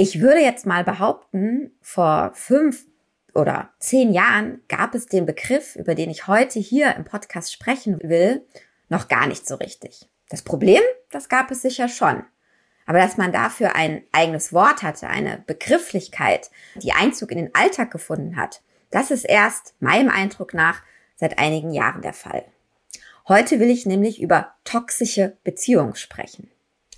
Ich würde jetzt mal behaupten, vor fünf oder zehn Jahren gab es den Begriff, über den ich heute hier im Podcast sprechen will, noch gar nicht so richtig. Das Problem, das gab es sicher schon. Aber dass man dafür ein eigenes Wort hatte, eine Begrifflichkeit, die Einzug in den Alltag gefunden hat, das ist erst meinem Eindruck nach seit einigen Jahren der Fall. Heute will ich nämlich über toxische Beziehungen sprechen.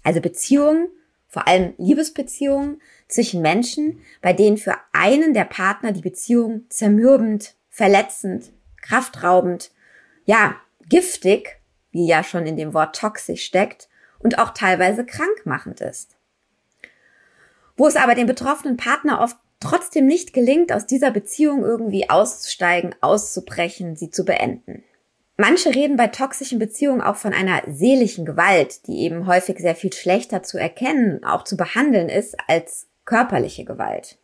Also Beziehungen, vor allem Liebesbeziehungen zwischen Menschen, bei denen für einen der Partner die Beziehung zermürbend, verletzend, kraftraubend, ja, giftig, wie ja schon in dem Wort toxisch steckt, und auch teilweise krankmachend ist. Wo es aber dem betroffenen Partner oft trotzdem nicht gelingt, aus dieser Beziehung irgendwie auszusteigen, auszubrechen, sie zu beenden. Manche reden bei toxischen Beziehungen auch von einer seelischen Gewalt, die eben häufig sehr viel schlechter zu erkennen, auch zu behandeln ist als körperliche Gewalt.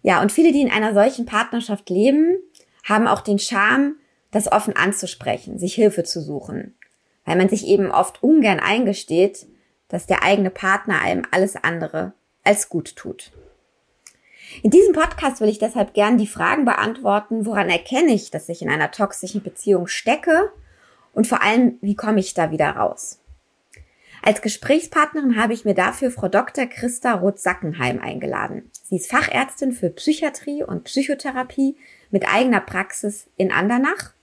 Ja, und viele, die in einer solchen Partnerschaft leben, haben auch den Charme, das offen anzusprechen, sich Hilfe zu suchen, weil man sich eben oft ungern eingesteht, dass der eigene Partner einem alles andere als gut tut. In diesem Podcast will ich deshalb gern die Fragen beantworten, woran erkenne ich, dass ich in einer toxischen Beziehung stecke und vor allem, wie komme ich da wieder raus? Als Gesprächspartnerin habe ich mir dafür Frau Dr. Christa Roth-Sackenheim eingeladen. Sie ist Fachärztin für Psychiatrie und Psychotherapie mit eigener Praxis in Andernach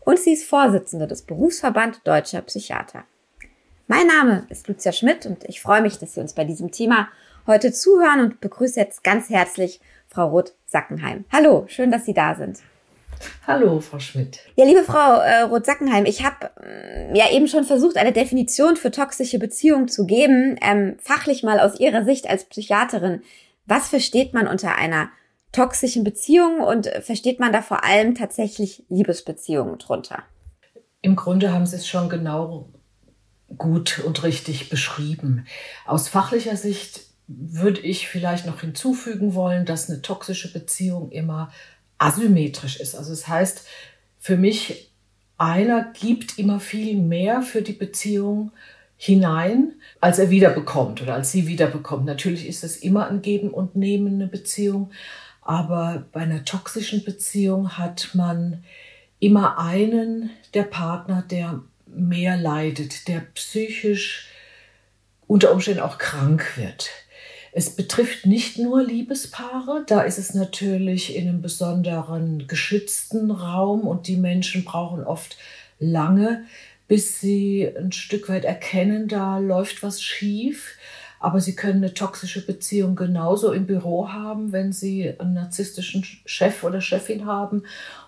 und sie ist Vorsitzende des Berufsverband Deutscher Psychiater. Mein Name ist Lucia Schmidt und ich freue mich, dass Sie uns bei diesem Thema heute zuhören und begrüße jetzt ganz herzlich Frau Roth-Sackenheim. Hallo, schön, dass Sie da sind. Hallo, Frau Schmidt. Ja, liebe Frau äh, Roth-Sackenheim, ich habe äh, ja eben schon versucht, eine Definition für toxische Beziehungen zu geben. Ähm, fachlich mal aus Ihrer Sicht als Psychiaterin, was versteht man unter einer toxischen Beziehung und versteht man da vor allem tatsächlich Liebesbeziehungen drunter? Im Grunde haben Sie es schon genau gut und richtig beschrieben. Aus fachlicher Sicht würde ich vielleicht noch hinzufügen wollen, dass eine toxische Beziehung immer asymmetrisch ist. Also das heißt, für mich, einer gibt immer viel mehr für die Beziehung hinein, als er wiederbekommt oder als sie wiederbekommt. Natürlich ist es immer ein Geben und Nehmen eine Beziehung, aber bei einer toxischen Beziehung hat man immer einen der Partner, der mehr leidet, der psychisch unter Umständen auch krank wird. Es betrifft nicht nur Liebespaare, da ist es natürlich in einem besonderen geschützten Raum und die Menschen brauchen oft lange, bis sie ein Stück weit erkennen, da läuft was schief. Aber sie können eine toxische Beziehung genauso im Büro haben, wenn sie einen narzisstischen Chef oder Chefin haben.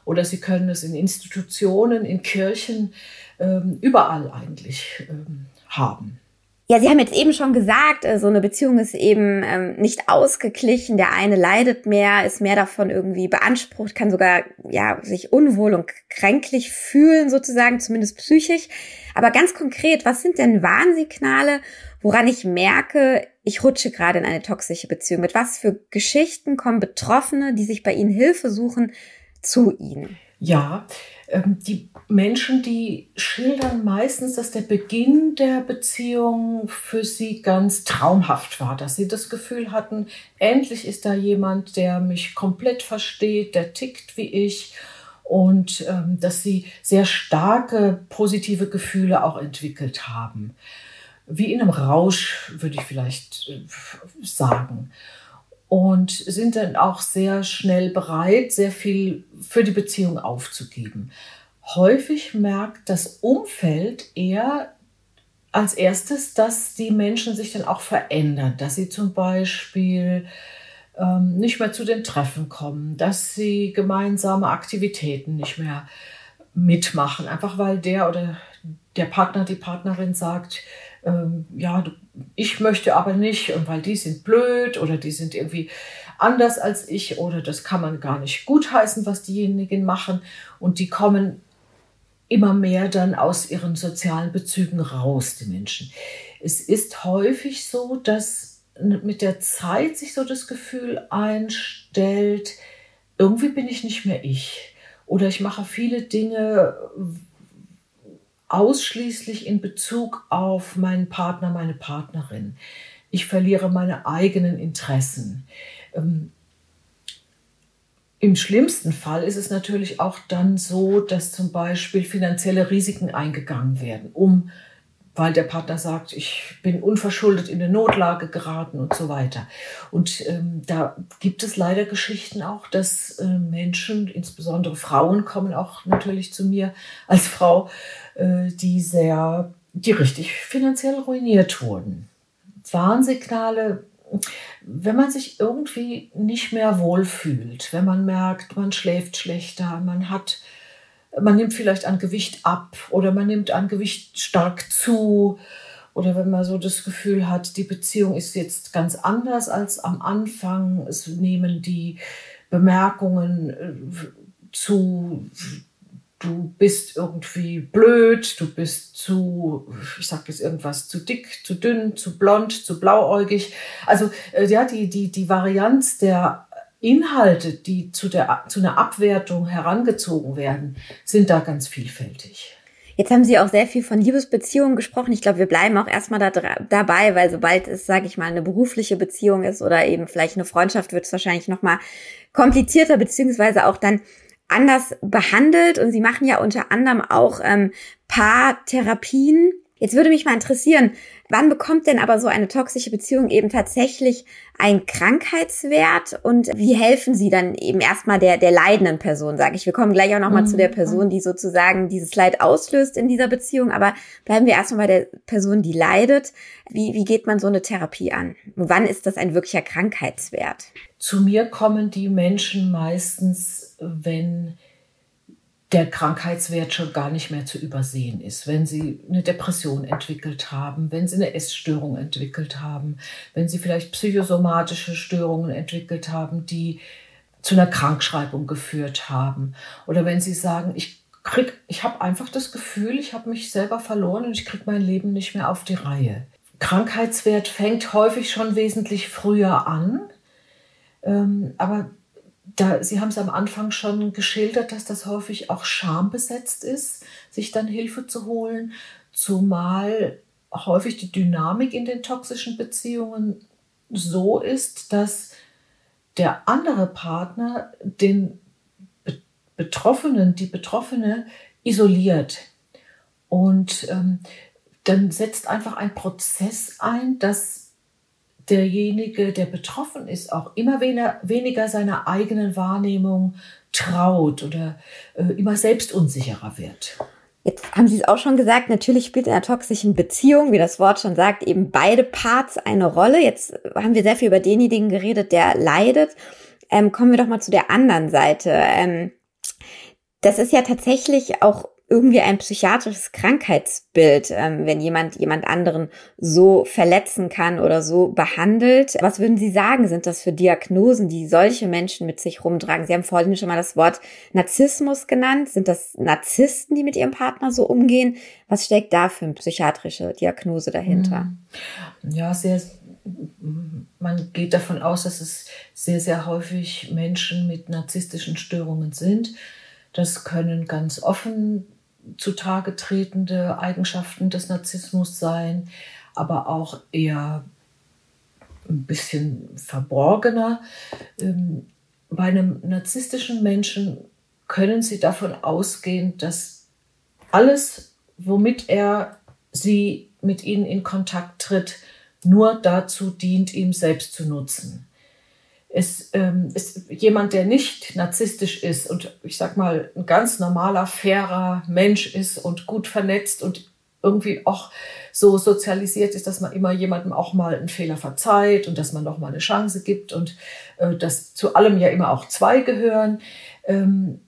Oder sie können es in Institutionen, in Kirchen, ähm, überall eigentlich ähm, haben. Ja, Sie haben jetzt eben schon gesagt, äh, so eine Beziehung ist eben ähm, nicht ausgeglichen. Der eine leidet mehr, ist mehr davon irgendwie beansprucht, kann sogar ja sich unwohl und kränklich fühlen sozusagen, zumindest psychisch. Aber ganz konkret, was sind denn Warnsignale, woran ich merke, ich rutsche gerade in eine toxische Beziehung? Mit was für Geschichten kommen Betroffene, die sich bei Ihnen Hilfe suchen, zu Ihnen? Ja, die Menschen, die schildern meistens, dass der Beginn der Beziehung für sie ganz traumhaft war, dass sie das Gefühl hatten, endlich ist da jemand, der mich komplett versteht, der tickt wie ich und ähm, dass sie sehr starke positive Gefühle auch entwickelt haben. Wie in einem Rausch, würde ich vielleicht äh, sagen und sind dann auch sehr schnell bereit, sehr viel für die Beziehung aufzugeben. Häufig merkt das Umfeld eher als erstes, dass die Menschen sich dann auch verändern, dass sie zum Beispiel ähm, nicht mehr zu den Treffen kommen, dass sie gemeinsame Aktivitäten nicht mehr mitmachen, einfach weil der oder der Partner, die Partnerin sagt, ähm, ja, ich möchte aber nicht, weil die sind blöd oder die sind irgendwie anders als ich oder das kann man gar nicht gutheißen, was diejenigen machen und die kommen immer mehr dann aus ihren sozialen Bezügen raus, die Menschen. Es ist häufig so, dass mit der Zeit sich so das Gefühl einstellt, irgendwie bin ich nicht mehr ich oder ich mache viele Dinge, ausschließlich in Bezug auf meinen Partner, meine Partnerin. Ich verliere meine eigenen Interessen. Ähm, Im schlimmsten Fall ist es natürlich auch dann so, dass zum Beispiel finanzielle Risiken eingegangen werden, um weil der Partner sagt, ich bin unverschuldet in eine Notlage geraten und so weiter. Und ähm, da gibt es leider Geschichten auch, dass äh, Menschen, insbesondere Frauen, kommen auch natürlich zu mir als Frau, äh, die sehr, die richtig finanziell ruiniert wurden. Warnsignale, wenn man sich irgendwie nicht mehr wohlfühlt, wenn man merkt, man schläft schlechter, man hat man nimmt vielleicht an Gewicht ab oder man nimmt an Gewicht stark zu oder wenn man so das Gefühl hat, die Beziehung ist jetzt ganz anders als am Anfang, es nehmen die Bemerkungen äh, zu, du bist irgendwie blöd, du bist zu, ich sag jetzt irgendwas, zu dick, zu dünn, zu blond, zu blauäugig. Also äh, ja, die, die, die Varianz der Inhalte, die zu, der, zu einer Abwertung herangezogen werden, sind da ganz vielfältig. Jetzt haben Sie auch sehr viel von Liebesbeziehungen gesprochen. Ich glaube, wir bleiben auch erstmal da, dabei, weil sobald es, sage ich mal, eine berufliche Beziehung ist oder eben vielleicht eine Freundschaft, wird es wahrscheinlich nochmal komplizierter, beziehungsweise auch dann anders behandelt. Und Sie machen ja unter anderem auch ähm, Paartherapien. Jetzt würde mich mal interessieren, Wann bekommt denn aber so eine toxische Beziehung eben tatsächlich einen Krankheitswert und wie helfen Sie dann eben erstmal der, der leidenden Person, sage ich. Wir kommen gleich auch nochmal mhm. zu der mhm. Person, die sozusagen dieses Leid auslöst in dieser Beziehung, aber bleiben wir erstmal bei der Person, die leidet. Wie, wie geht man so eine Therapie an? wann ist das ein wirklicher Krankheitswert? Zu mir kommen die Menschen meistens, wenn der Krankheitswert schon gar nicht mehr zu übersehen ist. Wenn sie eine Depression entwickelt haben, wenn sie eine Essstörung entwickelt haben, wenn sie vielleicht psychosomatische Störungen entwickelt haben, die zu einer Krankschreibung geführt haben. Oder wenn sie sagen, ich ich habe einfach das Gefühl, ich habe mich selber verloren und ich kriege mein Leben nicht mehr auf die Reihe. Krankheitswert fängt häufig schon wesentlich früher an. Ähm, aber da, Sie haben es am Anfang schon geschildert, dass das häufig auch schambesetzt ist, sich dann Hilfe zu holen, zumal häufig die Dynamik in den toxischen Beziehungen so ist, dass der andere Partner den Betroffenen, die Betroffene isoliert. Und ähm, dann setzt einfach ein Prozess ein, dass derjenige, der betroffen ist, auch immer weniger, weniger seiner eigenen Wahrnehmung traut oder äh, immer selbstunsicherer wird. Jetzt haben Sie es auch schon gesagt, natürlich spielt in einer toxischen Beziehung, wie das Wort schon sagt, eben beide Parts eine Rolle. Jetzt haben wir sehr viel über denjenigen geredet, der leidet. Ähm, kommen wir doch mal zu der anderen Seite. Ähm, das ist ja tatsächlich auch irgendwie ein psychiatrisches Krankheitsbild, ähm, wenn jemand jemand anderen so verletzen kann oder so behandelt. Was würden Sie sagen, sind das für Diagnosen, die solche Menschen mit sich rumtragen? Sie haben vorhin schon mal das Wort Narzissmus genannt. Sind das Narzissten, die mit ihrem Partner so umgehen? Was steckt da für eine psychiatrische Diagnose dahinter? Hm. Ja, sehr, man geht davon aus, dass es sehr, sehr häufig Menschen mit narzisstischen Störungen sind. Das können ganz offen zutage tretende Eigenschaften des Narzissmus sein, aber auch eher ein bisschen verborgener. Ähm, bei einem narzisstischen Menschen können Sie davon ausgehen, dass alles, womit er Sie mit Ihnen in Kontakt tritt, nur dazu dient, ihm selbst zu nutzen ist, ähm, ist jemand, der nicht narzisstisch ist und ich sag mal ein ganz normaler, fairer Mensch ist und gut vernetzt und irgendwie auch so sozialisiert ist, dass man immer jemandem auch mal einen Fehler verzeiht und dass man noch mal eine Chance gibt und äh, dass zu allem ja immer auch zwei gehören. Ähm,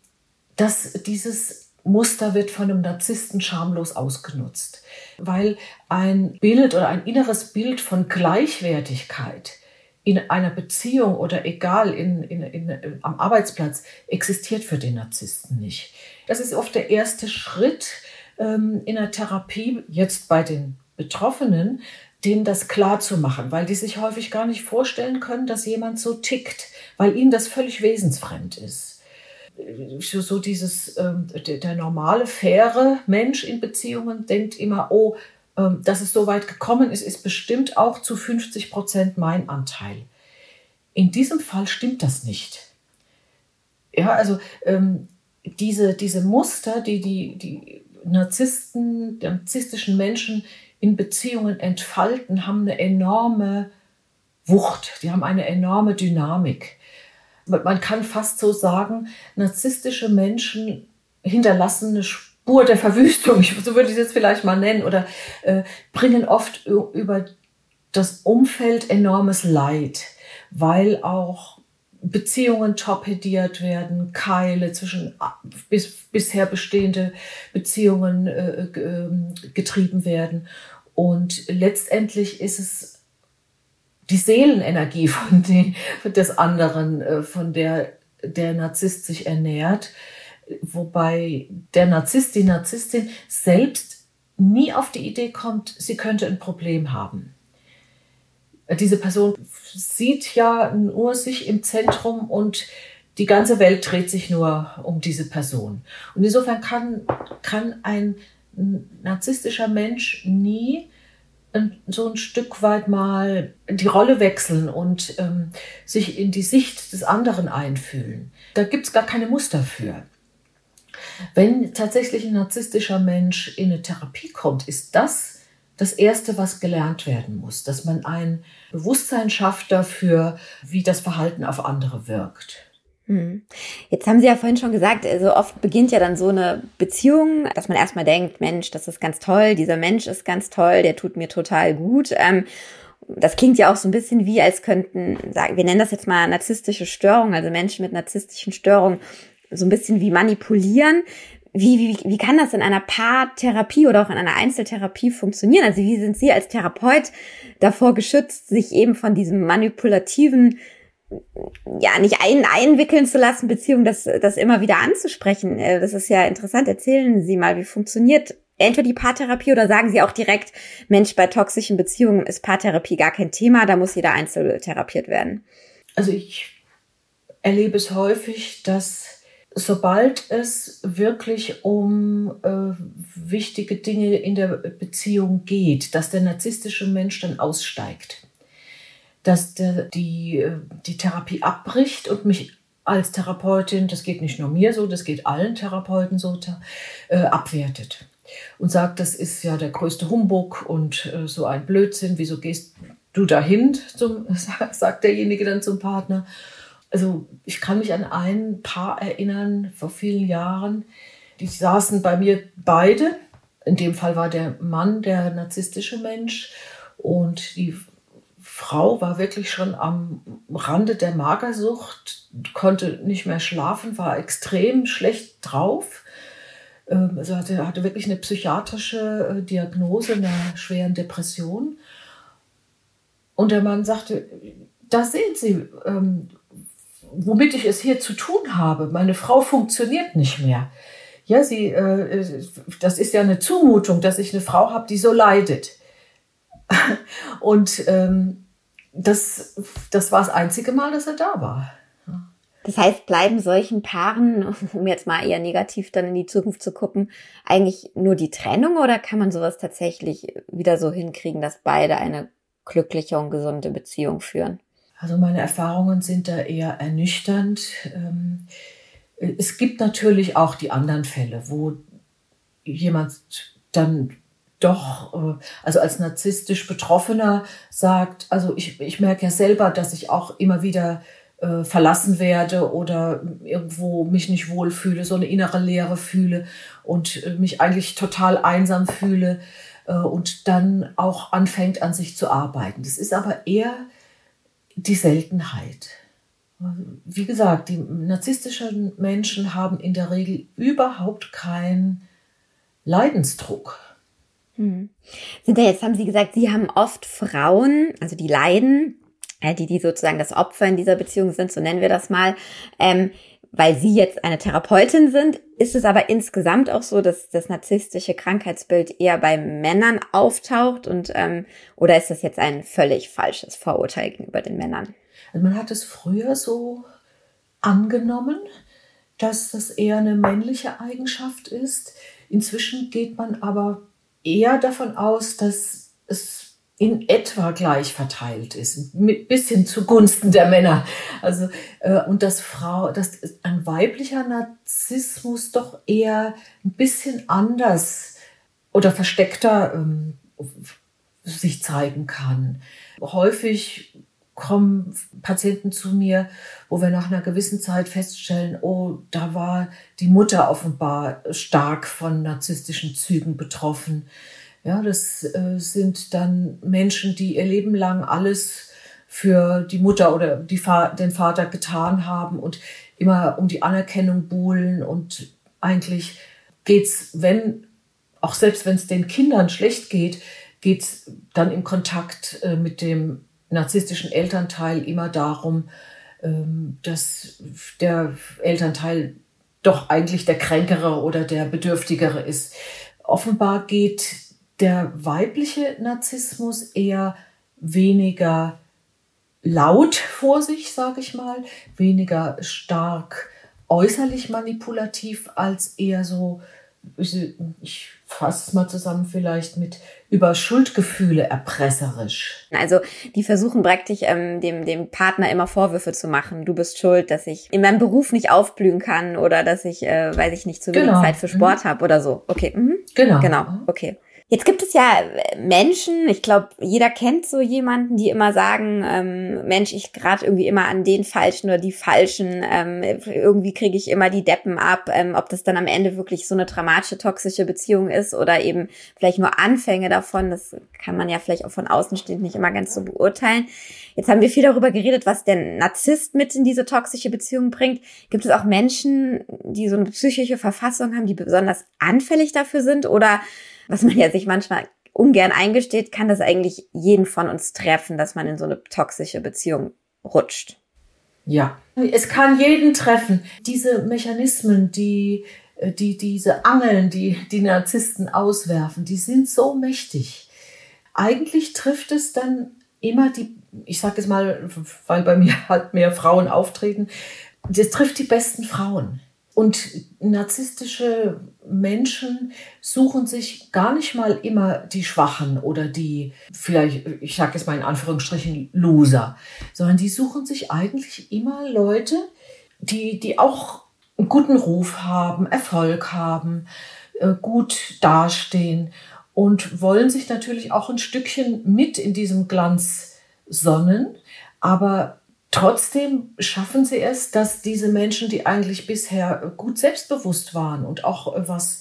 dass dieses Muster wird von einem Narzissten schamlos ausgenutzt, weil ein Bild oder ein inneres Bild von Gleichwertigkeit in einer Beziehung oder egal in, in, in, am Arbeitsplatz existiert für den Narzissten nicht. Das ist oft der erste Schritt ähm, in der Therapie, jetzt bei den Betroffenen, denen das klar zu machen, weil die sich häufig gar nicht vorstellen können, dass jemand so tickt, weil ihnen das völlig wesensfremd ist. so, so dieses, ähm, der, der, normale, faire Mensch in Beziehungen denkt immer, oh, dass es so weit gekommen ist, ist bestimmt auch zu 50 Prozent mein Anteil. In diesem Fall stimmt das nicht. Ja, also ähm, diese, diese Muster, die die, die Narzissten, die narzisstischen Menschen in Beziehungen entfalten, haben eine enorme Wucht, die haben eine enorme Dynamik. Man kann fast so sagen, narzisstische Menschen hinterlassen eine Spur der Verwüstung, so würde ich es jetzt vielleicht mal nennen, oder äh, bringen oft über das Umfeld enormes Leid, weil auch Beziehungen torpediert werden, Keile zwischen bis, bisher bestehende Beziehungen äh, äh, getrieben werden. Und letztendlich ist es die Seelenenergie von den, des anderen, äh, von der der Narzisst sich ernährt, wobei der Narzisst, die Narzisstin selbst nie auf die Idee kommt, sie könnte ein Problem haben. Diese Person sieht ja nur sich im Zentrum und die ganze Welt dreht sich nur um diese Person. Und insofern kann, kann ein narzisstischer Mensch nie so ein Stück weit mal die Rolle wechseln und ähm, sich in die Sicht des anderen einfühlen. Da gibt es gar keine Muster für. Wenn tatsächlich ein narzisstischer Mensch in eine Therapie kommt, ist das das Erste, was gelernt werden muss, dass man ein Bewusstsein schafft dafür, wie das Verhalten auf andere wirkt. Hm. Jetzt haben Sie ja vorhin schon gesagt, also oft beginnt ja dann so eine Beziehung, dass man erstmal denkt, Mensch, das ist ganz toll, dieser Mensch ist ganz toll, der tut mir total gut. Ähm, das klingt ja auch so ein bisschen wie, als könnten, sagen, wir nennen das jetzt mal narzisstische Störung, also Menschen mit narzisstischen Störungen, so ein bisschen wie manipulieren. Wie, wie, wie kann das in einer Paartherapie oder auch in einer Einzeltherapie funktionieren? Also wie sind Sie als Therapeut davor geschützt, sich eben von diesem manipulativen ja, nicht ein, einwickeln zu lassen, Beziehung, das, das immer wieder anzusprechen. Äh, das ist ja interessant. Erzählen Sie mal, wie funktioniert entweder die Paartherapie oder sagen Sie auch direkt, Mensch, bei toxischen Beziehungen ist Paartherapie gar kein Thema, da muss jeder einzeln therapiert werden. Also ich erlebe es häufig, dass sobald es wirklich um äh, wichtige Dinge in der Beziehung geht, dass der narzisstische Mensch dann aussteigt dass der, die, äh, die Therapie abbricht und mich als Therapeutin, das geht nicht nur mir so, das geht allen Therapeuten so, äh, abwertet. Und sagt, das ist ja der größte Humbug und äh, so ein Blödsinn, wieso gehst du dahin, zum, sagt derjenige dann zum Partner. Also ich kann mich an ein Paar erinnern vor vielen Jahren, die saßen bei mir beide. In dem Fall war der Mann der narzisstische Mensch und die Frau war wirklich schon am Rande der Magersucht, konnte nicht mehr schlafen, war extrem schlecht drauf. Ähm, also hatte, hatte wirklich eine psychiatrische äh, Diagnose einer schweren Depression. Und der Mann sagte, da sehen Sie, ähm, womit ich es hier zu tun habe. Meine Frau funktioniert nicht mehr. Ja, sie, äh, das ist ja eine Zumutung, dass ich eine Frau habe, die so leidet. Und ähm, das, das war das einzige Mal, dass er da war. Das heißt, bleiben solchen Paaren, um jetzt mal eher negativ dann in die Zukunft zu gucken, eigentlich nur die Trennung oder kann man sowas tatsächlich wieder so hinkriegen, dass beide eine glückliche und gesunde Beziehung führen? Also meine Erfahrungen sind da eher ernüchternd. Ähm, es gibt natürlich auch die anderen Fälle, wo jemand dann doch, äh, also als narzisstisch Betroffener sagt, also ich, ich merke ja selber, dass ich auch immer wieder äh, verlassen werde oder irgendwo mich nicht wohlfühle, so eine innere Leere fühle und äh, mich eigentlich total einsam fühle und dann auch anfängt an sich zu arbeiten. Das ist aber eher die Seltenheit. Wie gesagt, die narzisstischen Menschen haben in der Regel überhaupt keinen Leidensdruck. Hm. Sind da jetzt, haben Sie gesagt, Sie haben oft Frauen, also die leiden, äh, die, die sozusagen das Opfer in dieser Beziehung sind, so nennen wir das mal, ähm, weil Sie jetzt eine Therapeutin sind. Ist es aber insgesamt auch so, dass das narzisstische Krankheitsbild eher bei Männern auftaucht und ähm, oder ist das jetzt ein völlig falsches Vorurteil gegenüber den Männern? Also man hat es früher so angenommen, dass das eher eine männliche Eigenschaft ist. Inzwischen geht man aber eher davon aus, dass es in etwa gleich verteilt ist, ein bisschen zugunsten der Männer. Also äh, und dass Frau, dass ein weiblicher Narzissmus doch eher ein bisschen anders oder versteckter ähm, sich zeigen kann. Häufig kommen Patienten zu mir, wo wir nach einer gewissen Zeit feststellen, oh, da war die Mutter offenbar stark von narzisstischen Zügen betroffen. Ja, das äh, sind dann Menschen, die ihr Leben lang alles für die Mutter oder die, den Vater getan haben und immer um die Anerkennung buhlen und eigentlich geht's, wenn, auch selbst wenn es den Kindern schlecht geht, geht's dann im Kontakt äh, mit dem narzisstischen Elternteil immer darum, ähm, dass der Elternteil doch eigentlich der Kränkere oder der Bedürftigere ist. Offenbar geht der weibliche Narzissmus eher weniger laut vor sich, sage ich mal, weniger stark äußerlich manipulativ als eher so, ich fasse es mal zusammen vielleicht mit über Schuldgefühle erpresserisch. Also die versuchen praktisch ähm, dem, dem Partner immer Vorwürfe zu machen. Du bist schuld, dass ich in meinem Beruf nicht aufblühen kann oder dass ich, äh, weiß ich nicht, zu wenig genau. Zeit für Sport mhm. habe oder so. Okay. Mhm. Genau. Genau. Okay. Jetzt gibt es ja äh, Menschen, ich glaube, jeder kennt so jemanden, die immer sagen, ähm, Mensch, ich gerade irgendwie immer an den Falschen oder die Falschen, ähm, irgendwie kriege ich immer die Deppen ab, ähm, ob das dann am Ende wirklich so eine dramatische, toxische Beziehung ist oder eben vielleicht nur Anfänge davon, das kann man ja vielleicht auch von außen stehend nicht immer ganz so beurteilen. Jetzt haben wir viel darüber geredet, was der Narzisst mit in diese toxische Beziehung bringt. Gibt es auch Menschen, die so eine psychische Verfassung haben, die besonders anfällig dafür sind oder was man ja sich manchmal ungern eingesteht, kann das eigentlich jeden von uns treffen, dass man in so eine toxische Beziehung rutscht. Ja, es kann jeden treffen. Diese Mechanismen, die, äh, die diese Angeln, die die Narzissten auswerfen, die sind so mächtig. Eigentlich trifft es dann immer die, ich sage es mal, weil bei mir halt mehr Frauen auftreten, das trifft die besten Frauen. Und narzisstische Menschen suchen sich gar nicht mal immer die Schwachen oder die, vielleicht, ich sage jetzt mal in Anführungsstrichen, Loser, sondern die suchen sich eigentlich immer Leute, die, die auch einen guten Ruf haben, Erfolg haben, äh, gut dastehen und wollen sich natürlich auch ein Stückchen mit in diesem Glanz sonnen, aber Trotzdem schaffen sie es, dass diese Menschen, die eigentlich bisher gut selbstbewusst waren und auch was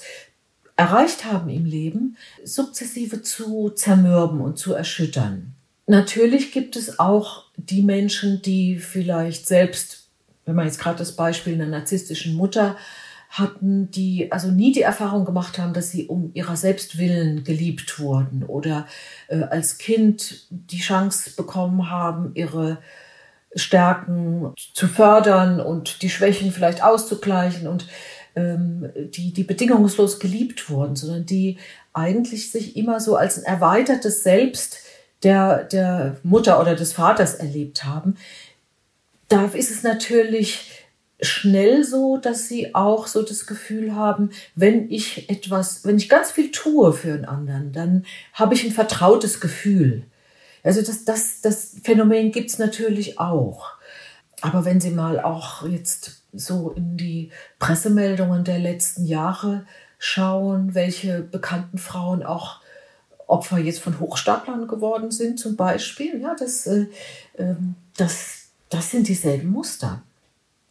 erreicht haben im Leben, sukzessive zu zermürben und zu erschüttern. Natürlich gibt es auch die Menschen, die vielleicht selbst, wenn man jetzt gerade das Beispiel einer narzisstischen Mutter hatten, die also nie die Erfahrung gemacht haben, dass sie um ihrer selbst willen geliebt wurden oder äh, als Kind die Chance bekommen haben, ihre Stärken zu fördern und die Schwächen vielleicht auszugleichen und ähm, die, die bedingungslos geliebt wurden, sondern die eigentlich sich immer so als ein erweitertes Selbst der, der Mutter oder des Vaters erlebt haben. Da ist es natürlich schnell so, dass sie auch so das Gefühl haben, wenn ich etwas, wenn ich ganz viel tue für einen anderen, dann habe ich ein vertrautes Gefühl. Also das, das, das Phänomen gibt's natürlich auch. Aber wenn Sie mal auch jetzt so in die Pressemeldungen der letzten Jahre schauen, welche bekannten Frauen auch Opfer jetzt von Hochstaplern geworden sind, zum Beispiel, ja, das, äh, ähm, das, das sind dieselben Muster.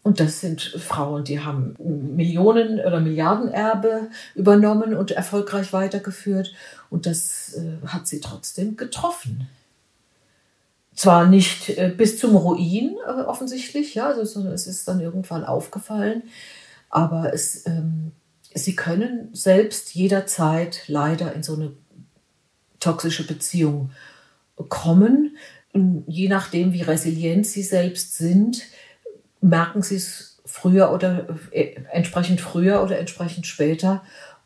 Und das sind Frauen, die haben Millionen oder Milliardenerbe übernommen und erfolgreich weitergeführt. Und das äh, hat sie trotzdem getroffen zwar nicht äh, bis zum Ruin äh, offensichtlich, ja, also, sondern es ist dann irgendwann aufgefallen, aber es, ähm, sie können selbst jederzeit leider in so eine toxische Beziehung kommen. Und je nachdem, wie resilient sie selbst sind, merken sie es früher oder äh, entsprechend früher oder entsprechend später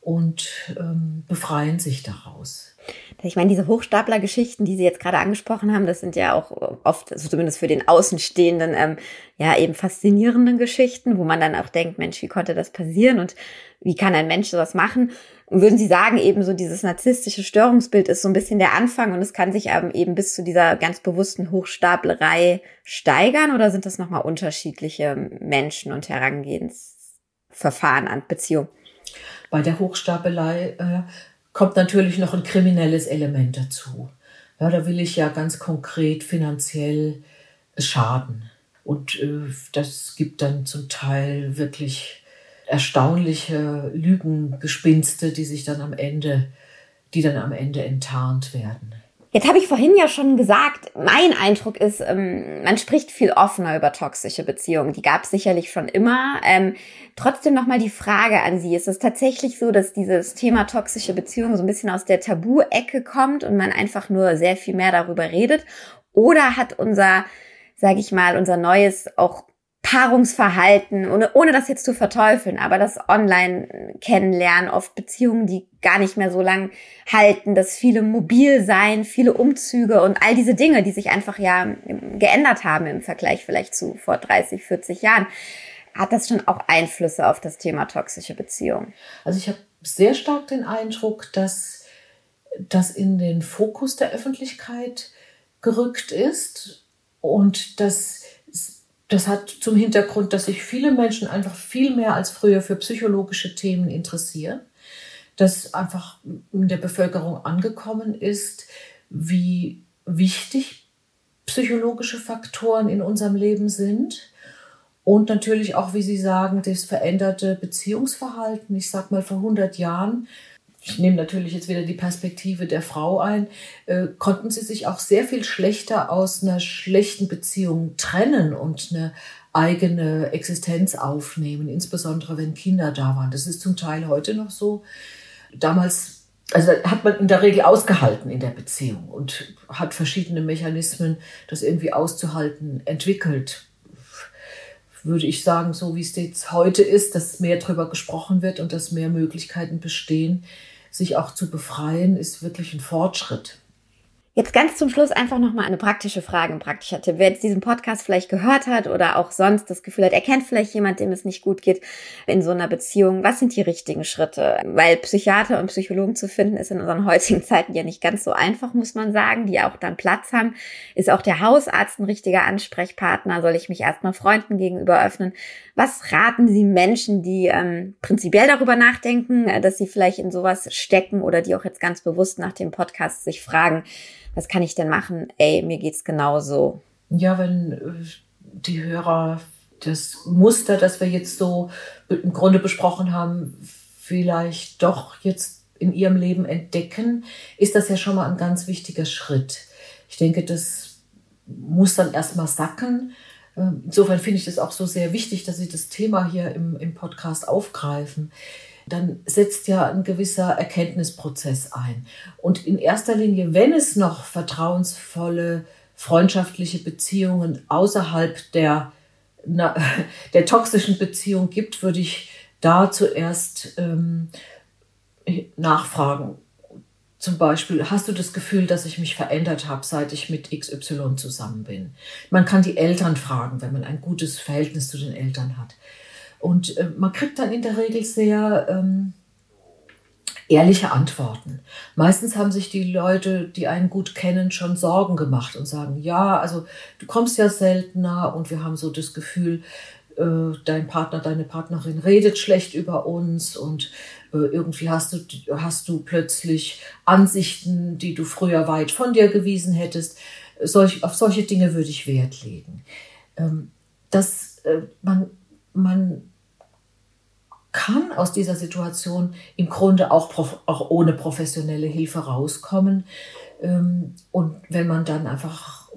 und ähm, befreien sich daraus. Ich meine, diese Hochstapler-Geschichten, die Sie jetzt gerade angesprochen haben, das sind ja auch oft, also zumindest für den Außenstehenden, ähm, ja eben faszinierende Geschichten, wo man dann auch denkt, Mensch, wie konnte das passieren und wie kann ein Mensch sowas machen? Und würden Sie sagen, eben so dieses narzisstische Störungsbild ist so ein bisschen der Anfang und es kann sich eben bis zu dieser ganz bewussten Hochstaplerei steigern oder sind das nochmal unterschiedliche Menschen und Herangehensverfahren an Beziehungen? Bei der Hochstapelei äh, kommt natürlich noch ein kriminelles Element dazu. Ja, da will ich ja ganz konkret finanziell schaden. Und äh, das gibt dann zum Teil wirklich erstaunliche Lügengespinste, die sich dann am Ende, die dann am Ende enttarnt werden. Jetzt habe ich vorhin ja schon gesagt, mein Eindruck ist, ähm, man spricht viel offener über toxische Beziehungen. Die gab es sicherlich schon immer. Ähm, trotzdem nochmal die Frage an Sie. Ist es tatsächlich so, dass dieses Thema toxische Beziehungen so ein bisschen aus der Tabu-Ecke kommt und man einfach nur sehr viel mehr darüber redet? Oder hat unser, sage ich mal, unser neues, auch Paarungsverhalten, ohne, ohne das jetzt zu verteufeln, aber das Online-Kennenlernen, oft Beziehungen, die gar nicht mehr so lang halten, das viele mobil sein, viele Umzüge und all diese Dinge, die sich einfach ja geändert haben im Vergleich vielleicht zu vor 30, 40 Jahren, hat das schon auch Einflüsse auf das Thema toxische Beziehungen? Also ich habe sehr stark den Eindruck, dass das in den Fokus der Öffentlichkeit gerückt ist und dass das hat zum Hintergrund, dass sich viele Menschen einfach viel mehr als früher für psychologische Themen interessieren, dass einfach in der Bevölkerung angekommen ist, wie wichtig psychologische Faktoren in unserem Leben sind und natürlich auch, wie Sie sagen, das veränderte Beziehungsverhalten. Ich sag mal, vor 100 Jahren ich nehme natürlich jetzt wieder die Perspektive der Frau ein, äh, konnten sie sich auch sehr viel schlechter aus einer schlechten Beziehung trennen und eine eigene Existenz aufnehmen, insbesondere wenn Kinder da waren. Das ist zum Teil heute noch so. Damals, also hat man in der Regel ausgehalten in der Beziehung und hat verschiedene Mechanismen, das irgendwie auszuhalten, entwickelt. Würde ich sagen, so wie es jetzt heute ist, dass mehr darüber gesprochen wird und dass mehr Möglichkeiten bestehen, sich auch zu befreien, ist wirklich ein Fortschritt. Jetzt ganz zum Schluss einfach nochmal eine praktische Frage, ein praktischer Tipp. Wer jetzt diesen Podcast vielleicht gehört hat oder auch sonst das Gefühl hat, er kennt vielleicht jemand, dem es nicht gut geht in so einer Beziehung. Was sind die richtigen Schritte? Weil Psychiater und Psychologen zu finden ist in unseren heutigen Zeiten ja nicht ganz so einfach, muss man sagen, die auch dann Platz haben. Ist auch der Hausarzt ein richtiger Ansprechpartner? Soll ich mich erstmal Freunden gegenüber öffnen? Was raten Sie Menschen, die ähm, prinzipiell darüber nachdenken, äh, dass sie vielleicht in sowas stecken oder die auch jetzt ganz bewusst nach dem Podcast sich fragen, was kann ich denn machen? Ey, mir geht's genauso. Ja, wenn äh, die Hörer das Muster, das wir jetzt so im Grunde besprochen haben, vielleicht doch jetzt in ihrem Leben entdecken, ist das ja schon mal ein ganz wichtiger Schritt. Ich denke, das muss dann erstmal sacken. Ähm, insofern finde ich das auch so sehr wichtig, dass Sie das Thema hier im, im Podcast aufgreifen dann setzt ja ein gewisser Erkenntnisprozess ein. Und in erster Linie, wenn es noch vertrauensvolle, freundschaftliche Beziehungen außerhalb der, na, der toxischen Beziehung gibt, würde ich da zuerst ähm, nachfragen. Zum Beispiel, hast du das Gefühl, dass ich mich verändert habe, seit ich mit XY zusammen bin? Man kann die Eltern fragen, wenn man ein gutes Verhältnis zu den Eltern hat. Und äh, man kriegt dann in der Regel sehr ähm, ehrliche Antworten. Meistens haben sich die Leute, die einen gut kennen, schon Sorgen gemacht und sagen, ja, also du kommst ja seltener und wir haben so das Gefühl, äh, dein Partner, deine Partnerin redet schlecht über uns und äh, irgendwie hast du, hast du plötzlich Ansichten, die du früher weit von dir gewiesen hättest. Solch, auf solche Dinge würde ich Wert legen. Ähm, äh, man man kann aus dieser Situation im Grunde auch, auch ohne professionelle Hilfe rauskommen. Ähm, und wenn man dann einfach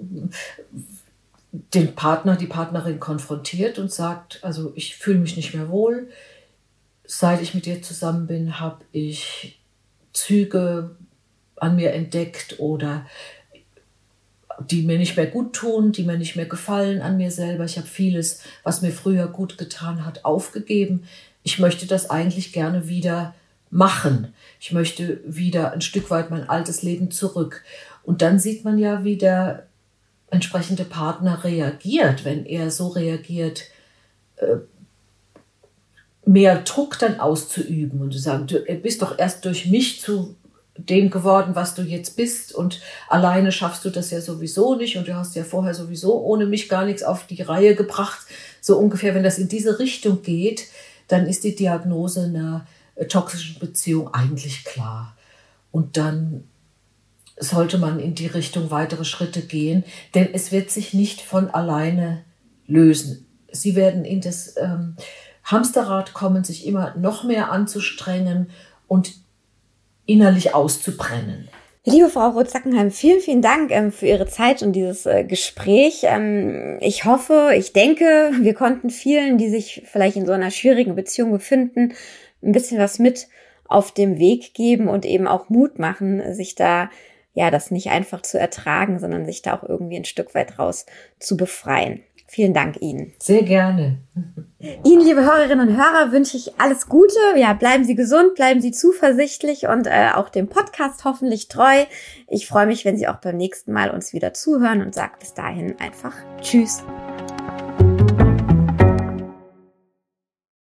den Partner, die Partnerin konfrontiert und sagt, also ich fühle mich nicht mehr wohl, seit ich mit dir zusammen bin, habe ich Züge an mir entdeckt oder die mir nicht mehr gut tun, die mir nicht mehr gefallen an mir selber. Ich habe vieles, was mir früher gut getan hat, aufgegeben. Ich möchte das eigentlich gerne wieder machen. Ich möchte wieder ein Stück weit mein altes Leben zurück. Und dann sieht man ja, wie der entsprechende Partner reagiert, wenn er so reagiert, äh, mehr Druck dann auszuüben und zu sagen, du bist doch erst durch mich zu dem geworden, was du jetzt bist und alleine schaffst du das ja sowieso nicht und du hast ja vorher sowieso ohne mich gar nichts auf die Reihe gebracht. So ungefähr, wenn das in diese Richtung geht, dann ist die Diagnose einer toxischen Beziehung eigentlich klar. Und dann sollte man in die Richtung weitere Schritte gehen, denn es wird sich nicht von alleine lösen. Sie werden in das ähm, Hamsterrad kommen, sich immer noch mehr anzustrengen und innerlich auszubrennen. Liebe Frau Roth-Sackenheim, vielen, vielen Dank ähm, für Ihre Zeit und dieses äh, Gespräch. Ähm, ich hoffe, ich denke, wir konnten vielen, die sich vielleicht in so einer schwierigen Beziehung befinden, ein bisschen was mit auf dem Weg geben und eben auch Mut machen, sich da ja das nicht einfach zu ertragen, sondern sich da auch irgendwie ein Stück weit raus zu befreien. Vielen Dank Ihnen. Sehr gerne. Ihnen, liebe Hörerinnen und Hörer, wünsche ich alles Gute. Ja, bleiben Sie gesund, bleiben Sie zuversichtlich und äh, auch dem Podcast hoffentlich treu. Ich freue mich, wenn Sie auch beim nächsten Mal uns wieder zuhören und sage bis dahin einfach Tschüss.